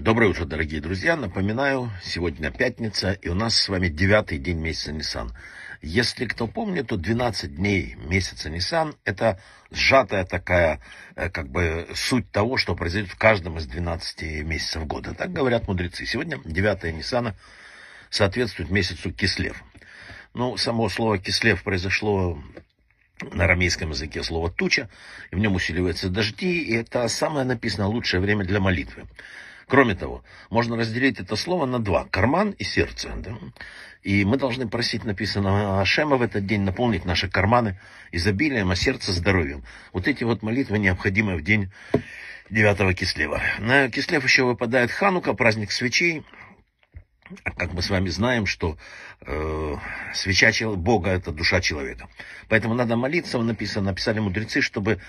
Доброе утро, дорогие друзья. Напоминаю, сегодня пятница, и у нас с вами девятый день месяца Nissan. Если кто помнит, то 12 дней месяца Nissan – это сжатая такая, э, как бы, суть того, что произойдет в каждом из 12 месяцев года. Так говорят мудрецы. Сегодня 9 Ниссана соответствует месяцу Кислев. Ну, само слово Кислев произошло на арамейском языке слово «туча», и в нем усиливаются дожди, и это самое написано лучшее время для молитвы. Кроме того, можно разделить это слово на два – карман и сердце. Да? И мы должны просить, написано Ашема в этот день, наполнить наши карманы изобилием, а сердце здоровьем. Вот эти вот молитвы необходимы в день 9 Кислева. На Кислев еще выпадает Ханука, праздник свечей – как мы с вами знаем, что э, свеча Бога – это душа человека. Поэтому надо молиться, написано, написали мудрецы, чтобы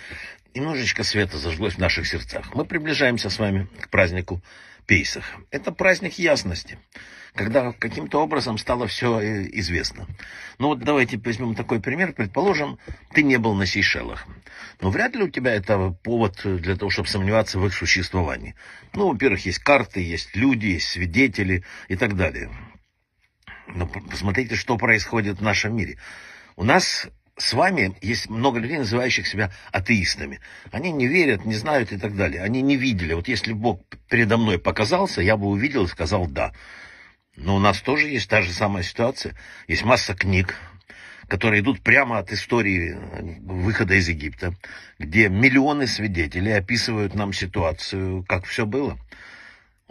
немножечко света зажглось в наших сердцах. Мы приближаемся с вами к празднику Пейсах. Это праздник ясности, когда каким-то образом стало все э, известно. Ну вот давайте возьмем такой пример. Предположим, ты не был на Сейшелах. Но вряд ли у тебя это повод для того, чтобы сомневаться в их существовании. Ну, во-первых, есть карты, есть люди, есть свидетели и так далее. Но посмотрите, что происходит в нашем мире. У нас с вами есть много людей, называющих себя атеистами. Они не верят, не знают и так далее. Они не видели. Вот если Бог передо мной показался, я бы увидел и сказал «да». Но у нас тоже есть та же самая ситуация. Есть масса книг, которые идут прямо от истории выхода из Египта, где миллионы свидетелей описывают нам ситуацию, как все было.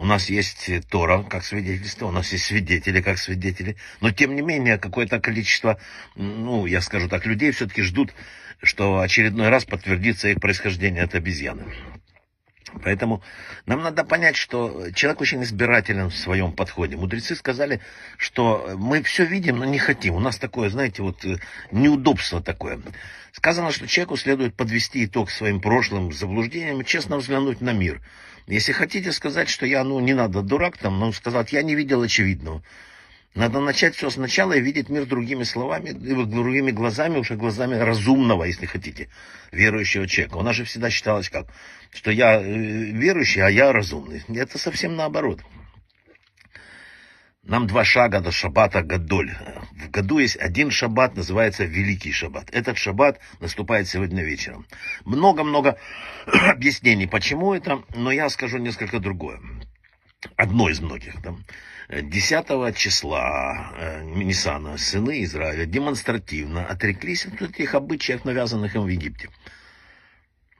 У нас есть Тора как свидетельство, у нас есть свидетели как свидетели. Но, тем не менее, какое-то количество, ну, я скажу так, людей все-таки ждут, что очередной раз подтвердится их происхождение от обезьяны. Поэтому нам надо понять, что человек очень избирателен в своем подходе. Мудрецы сказали, что мы все видим, но не хотим. У нас такое, знаете, вот э, неудобство такое. Сказано, что человеку следует подвести итог своим прошлым заблуждениям и честно взглянуть на мир. Если хотите сказать, что я, ну, не надо дурак там, но сказать, я не видел очевидного. Надо начать все сначала и видеть мир другими словами, другими глазами, уже глазами разумного, если хотите, верующего человека. У нас же всегда считалось как, что я э, верующий, а я разумный. Это совсем наоборот. Нам два шага до шаббата Гадоль. В году есть один шаббат, называется Великий шаббат. Этот шаббат наступает сегодня вечером. Много-много объяснений, почему это, но я скажу несколько другое. Одно из многих. Там. 10 числа э, Нисана сыны Израиля демонстративно отреклись от этих обычаев, навязанных им в Египте.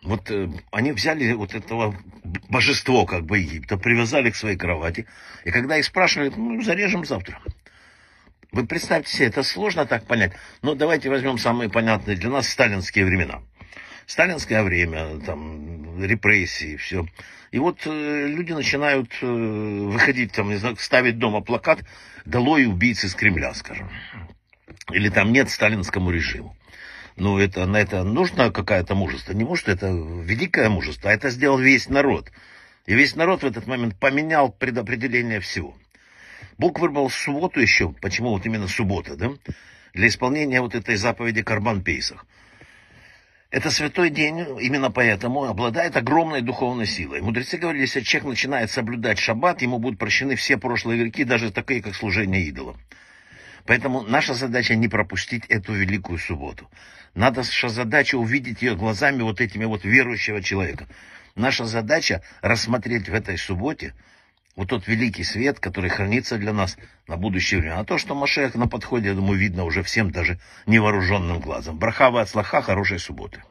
Вот э, они взяли вот этого божество как бы Египта, привязали к своей кровати, и когда их спрашивали, ну, зарежем завтра. Вы представьте себе, это сложно так понять. Но давайте возьмем самые понятные для нас сталинские времена. Сталинское время, там, репрессии, все. И вот э, люди начинают э, выходить, там, не знаю, ставить дома плакат «Долой убийцы с Кремля», скажем. Или там «Нет сталинскому режиму». Ну, это, на это нужно какое-то мужество. Не может, это великое мужество, а это сделал весь народ. И весь народ в этот момент поменял предопределение всего. Бог выбрал субботу еще, почему вот именно суббота, да, для исполнения вот этой заповеди Карбан Пейсах. Это святой день, именно поэтому обладает огромной духовной силой. Мудрецы говорили, если человек начинает соблюдать шаббат, ему будут прощены все прошлые грехи, даже такие, как служение идолам. Поэтому наша задача не пропустить эту великую субботу. Наша задача увидеть ее глазами вот этими вот верующего человека. Наша задача рассмотреть в этой субботе вот тот великий свет, который хранится для нас на будущее время. А то, что Машех на подходе, я думаю, видно уже всем даже невооруженным глазом. Брахава от слаха, хорошей субботы.